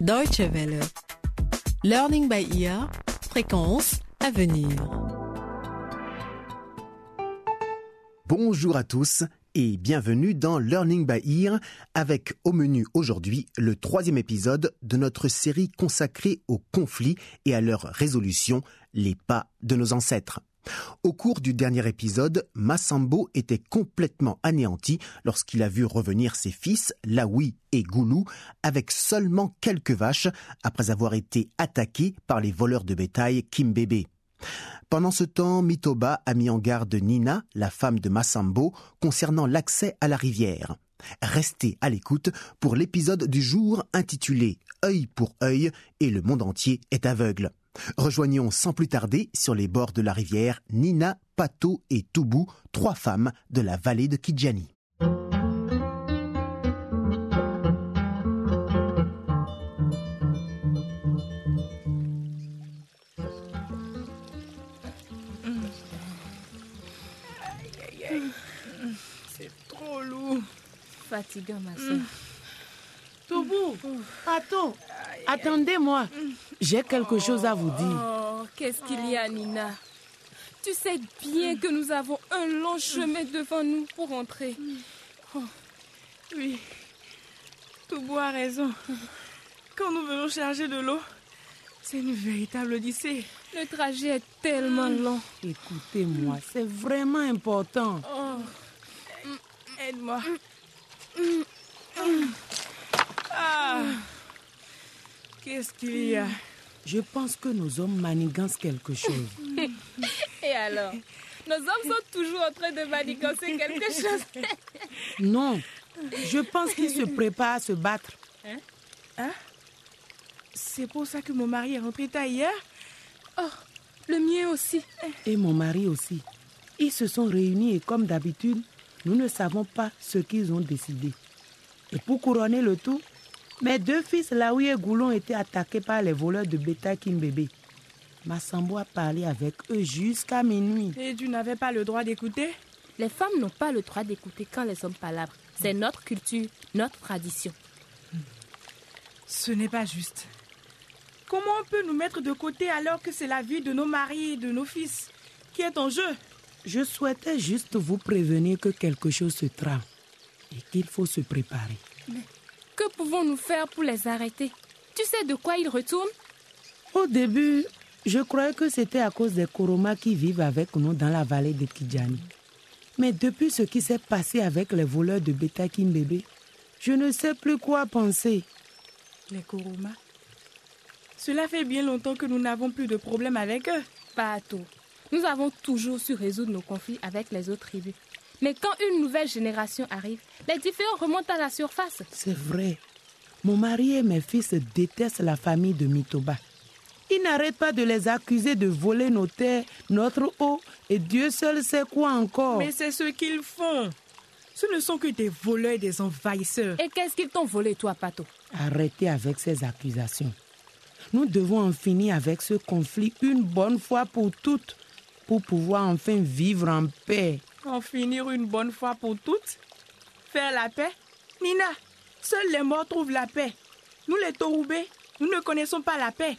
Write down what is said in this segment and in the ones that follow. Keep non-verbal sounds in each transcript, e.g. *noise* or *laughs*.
Deutsche Welle. Learning by ear. Fréquence à venir. Bonjour à tous et bienvenue dans Learning by Ear avec au menu aujourd'hui le troisième épisode de notre série consacrée aux conflits et à leur résolution, les pas de nos ancêtres. Au cours du dernier épisode, Massambo était complètement anéanti lorsqu'il a vu revenir ses fils, Laoui et Goulou, avec seulement quelques vaches, après avoir été attaqués par les voleurs de bétail Kimbébé. Pendant ce temps, Mitoba a mis en garde Nina, la femme de Massambo, concernant l'accès à la rivière. Restez à l'écoute pour l'épisode du jour intitulé Œil pour œil et le monde entier est aveugle. Rejoignons sans plus tarder sur les bords de la rivière Nina, Pato et Toubou, trois femmes de la vallée de Kidjani. C'est trop lourd. Fatigant, ma soeur. Toubou, Pato, attendez-moi. J'ai quelque chose à vous dire. Oh, qu'est-ce qu'il y a, Nina? Tu sais bien que nous avons un long chemin devant nous pour rentrer. Oui, Toubou a raison. Quand nous venons charger de l'eau, c'est une véritable odyssée. Le trajet est tellement long. Écoutez-moi, c'est vraiment important. Oh, Aide-moi. Ah. Qu'est-ce qu'il y a? Je pense que nos hommes manigancent quelque chose. *laughs* et alors? Nos hommes sont toujours en train de manigancer quelque chose. *laughs* Non, je pense qu'ils se préparent à se battre. Hein? C'est pour ça que mon mari est rentré tard hier Oh, le mien aussi. et mon mari aussi. Ils se sont réunis et comme d'habitude, nous ne savons pas ce qu'ils ont décidé. Et pour couronner le tout, mes deux fils, Laoui et Goulon, ont été attaqués par les voleurs de bétail Kimbébé. Massambo a parlé avec eux jusqu'à minuit. Et tu n'avais pas le droit d'écouter? Les femmes n'ont pas le droit d'écouter quand les hommes palabrent. C'est notre culture, notre tradition. Ce n'est pas juste. Comment on peut nous mettre de côté alors que c'est la vie de nos maris et de nos fils qui est en jeu? Je souhaitais juste vous prévenir que quelque chose se trame et qu'il faut se préparer. Que pouvons-nous faire pour les arrêter? Tu sais de quoi ils retournent Au début, je croyais que c'était à cause des Koromas qui vivent avec nous dans la vallée de Kidjani. Mais depuis ce qui s'est passé avec les voleurs de bétail Kimbébé, je ne sais plus quoi penser. Les Koromas? Cela fait bien longtemps que nous n'avons plus de problème avec eux. Pas à tout. Nous avons toujours su résoudre nos conflits avec les autres tribus. Mais quand une nouvelle génération arrive, les différends remontent à la surface. C'est vrai. Mon mari et mes fils détestent la famille de Mitoba. Ils n'arrêtent pas de les accuser de voler nos terres, notre eau, et Dieu seul sait quoi encore. Mais c'est ce qu'ils font. Ce ne sont que des voleurs et des envahisseurs. Et qu'est-ce qu'ils t'ont volé, toi, Pato? Arrêtez avec ces accusations. Nous devons en finir avec ce conflit une bonne fois pour toutes, pour pouvoir enfin vivre en paix. En finir une bonne fois pour toutes Faire la paix Nina, seuls les morts trouvent la paix. Nous les Toroubés, nous ne connaissons pas la paix.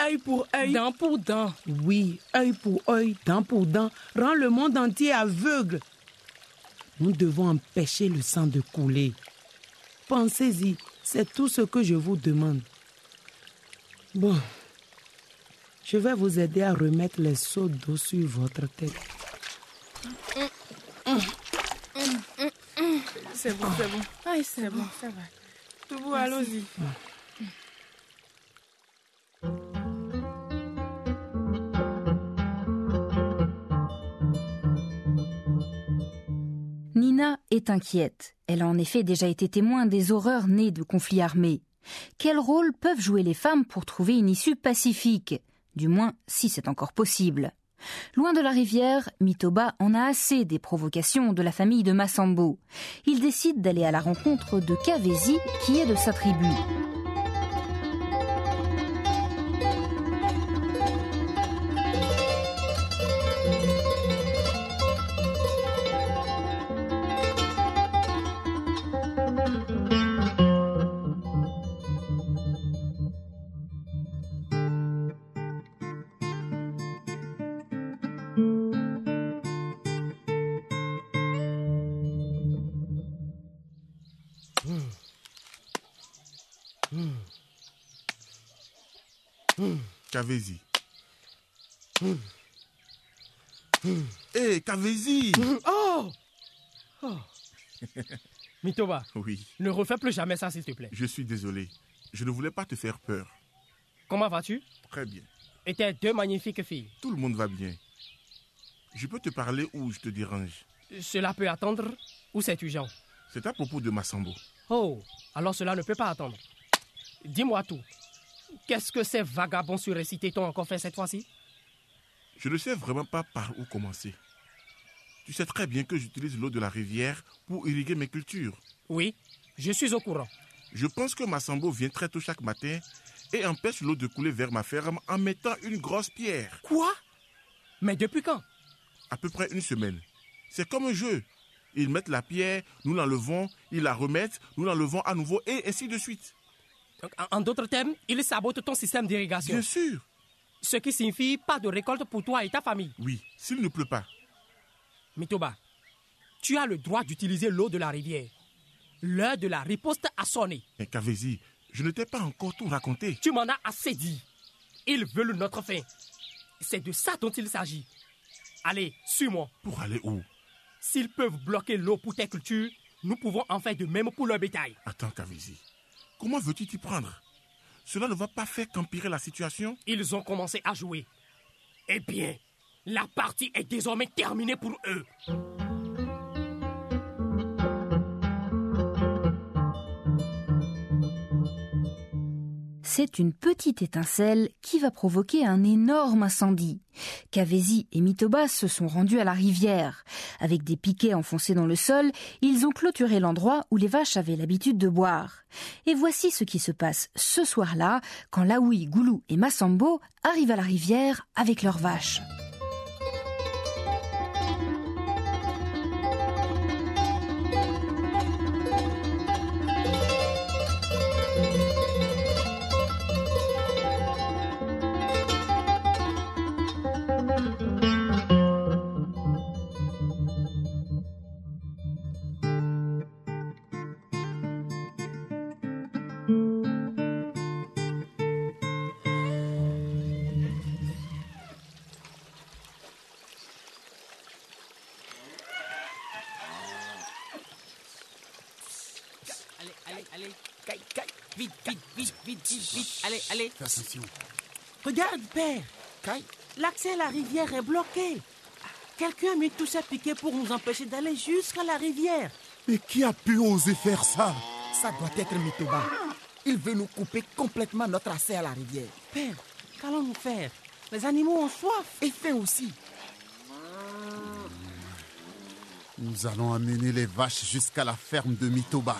Œil pour œil. Dent pour dent. Oui, œil pour œil, dent pour dent, rend le monde entier aveugle. Nous devons empêcher le sang de couler. Pensez-y, c'est tout ce que je vous demande. Bon, je vais vous aider à remettre les seaux d'eau sur votre tête. C'est bon, c'est bon. Aïe, c'est bon. ça va. Tout bon, allons-y. Nina est inquiète. Elle a en effet déjà été témoin des horreurs nées de conflits armés. Quel rôle peuvent jouer les femmes pour trouver une issue pacifique? Du moins, si c'est encore possible. Loin de la rivière, Mitoba en a assez des provocations de la famille de Massambo. Il décide d'aller à la rencontre de Kavesi, qui est de sa tribu. Kavezi. Hé, Kavezi Oh Oh *laughs* Mitoba, Oui, ne refais plus jamais ça, s'il te plaît. je suis désolé. Je ne voulais pas te faire peur. Comment vas-tu? Très bien. Et tes deux magnifiques filles? Tout le monde va bien. Je peux te parler ou je te dérange? Cela peut attendre ou c'est urgent C'est à propos de Massambo. Oh, alors cela ne peut pas attendre. Dis-moi tout. Qu'est-ce que ces vagabonds surrécités t'ont encore fait cette fois-ci? Je ne sais vraiment pas par où commencer. Tu sais très bien que j'utilise l'eau de la rivière pour irriguer mes cultures. Oui, je suis au courant. Je pense que Massambo vient très tôt chaque matin et empêche l'eau de couler vers ma ferme en mettant une grosse pierre. Quoi? Mais depuis quand? À peu près une semaine. C'est comme un jeu. Ils mettent la pierre, nous l'enlevons, ils la remettent, nous l'enlevons à nouveau et ainsi de suite. En- En d'autres termes, ils sabotent ton système d'irrigation. Bien sûr. Ce qui signifie pas de récolte pour toi et ta famille. Oui, s'il ne pleut pas. Mitoba, tu as le droit d'utiliser l'eau de la rivière. L'heure de la riposte a sonné. Mais Kavezi, je ne t'ai pas encore tout raconté. Tu m'en as assez dit. Ils veulent notre fin. C'est de ça dont il s'agit. Allez, suis-moi. Pour aller où? S'ils peuvent bloquer l'eau pour tes cultures, nous pouvons en faire de même pour leur bétail. Attends, Kavezi. Comment veux-tu t'y prendre? Cela ne va pas faire qu'empirer la situation Ils ont commencé à jouer. Eh bien, la partie est désormais terminée pour eux. C'est une petite étincelle qui va provoquer un énorme incendie. Kavezi et Mitoba se sont rendus à la rivière. Avec des piquets enfoncés dans le sol, ils ont clôturé l'endroit où les vaches avaient l'habitude de boire. Et voici ce qui se passe ce soir-là quand Laoui, Goulou et Massambo arrivent à la rivière avec leurs vaches. Caille, caille. Vite, vite, vite, vite, vite, vite. Allez, allez. Fais attention. Regarde, père. Caille. L'accès à la rivière est bloqué. Quelqu'un a mis tous ses piquets pour nous empêcher d'aller jusqu'à la rivière. Mais qui a pu oser faire ça? Ça doit être Mitoba. Il veut nous couper complètement notre accès à la rivière. Père, qu'allons-nous faire? Les animaux ont soif. Et faim aussi. Nous allons amener les vaches jusqu'à la ferme de Mitoba.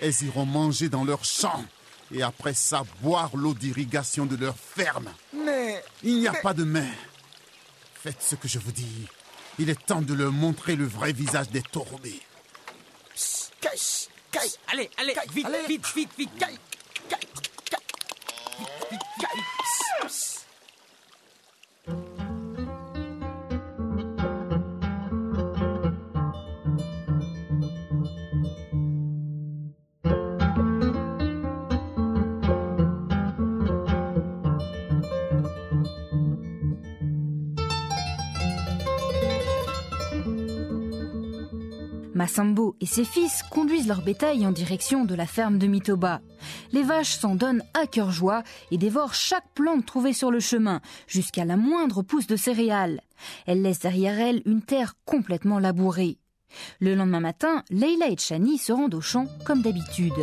Elles iront manger dans leur champ et après ça boire l'eau d'irrigation de leur ferme. Mais. Il n'y a mais- pas de main. Faites ce que je vous dis. Il est temps de leur montrer le vrai visage des Torobés. Caille, caille. Allez, allez, vite, vite, vite, vite. Caille, caille, caille. Vite, vite, Massambo et ses fils conduisent leur bétail en direction de la ferme de Mitoba. Les vaches s'en donnent à cœur joie et dévorent chaque plante trouvée sur le chemin, jusqu'à la moindre pousse de céréales. Elles laissent derrière elles une terre complètement labourée. Le lendemain matin, Leila et Chani se rendent au champ comme d'habitude.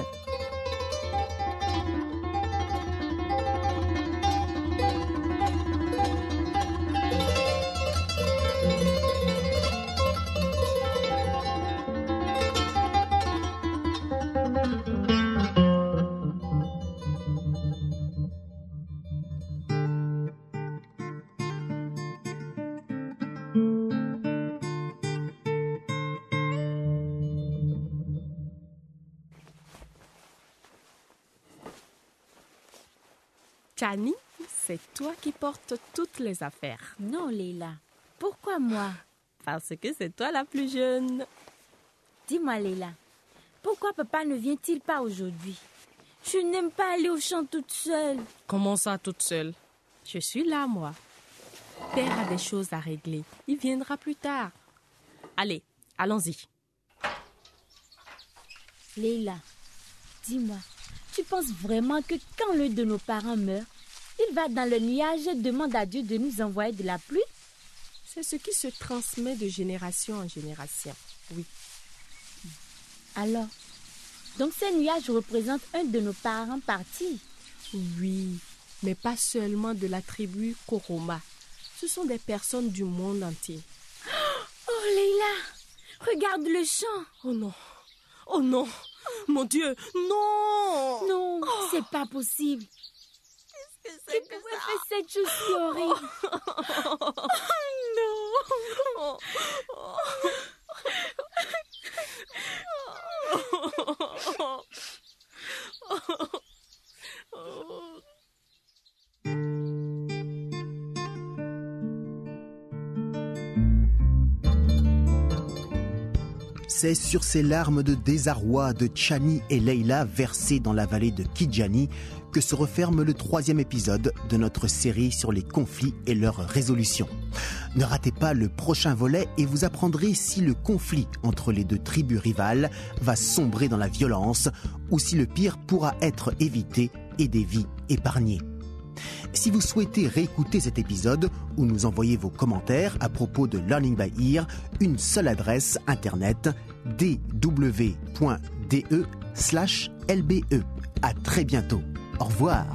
Chani, c'est toi qui portes toutes les affaires. Non, Leila. Pourquoi moi? Parce que c'est toi la plus jeune. Dis-moi, Leila. Pourquoi papa ne vient-il pas aujourd'hui? Je n'aime pas aller au champ toute seule. Comment ça, toute seule? Je suis là, moi. Père a des choses à régler. Il viendra plus tard. Allez, allons-y. Leila, dis-moi, tu penses vraiment que quand l'un de nos parents meurt, il va dans le nuage et demande à Dieu de nous envoyer de la pluie? C'est ce qui se transmet de génération en génération, oui. Alors, donc ces nuages représentent un de nos parents partis? Oui, mais pas seulement de la tribu Koroma. Ce sont des personnes du monde entier. Oh Leila, regarde le champ. Oh non, oh non, mon Dieu, non. Non, c'est pas possible. Qu'est-ce que c'est Qui pourrait faire cette chose si horrible non *laughs* *laughs* *laughs* C'est sur ces larmes de désarroi de Chani et Leila versées dans la vallée de Kijani que se referme le troisième épisode de notre série sur les conflits et leur résolution. Ne ratez pas le prochain volet et vous apprendrez si le conflit entre les deux tribus rivales va sombrer dans la violence ou si le pire pourra être évité et des vies épargnées. Si vous souhaitez réécouter cet épisode ou nous envoyer vos commentaires à propos de Learning by Ear, une seule adresse internet dw.de/lbe. À très bientôt. Au revoir.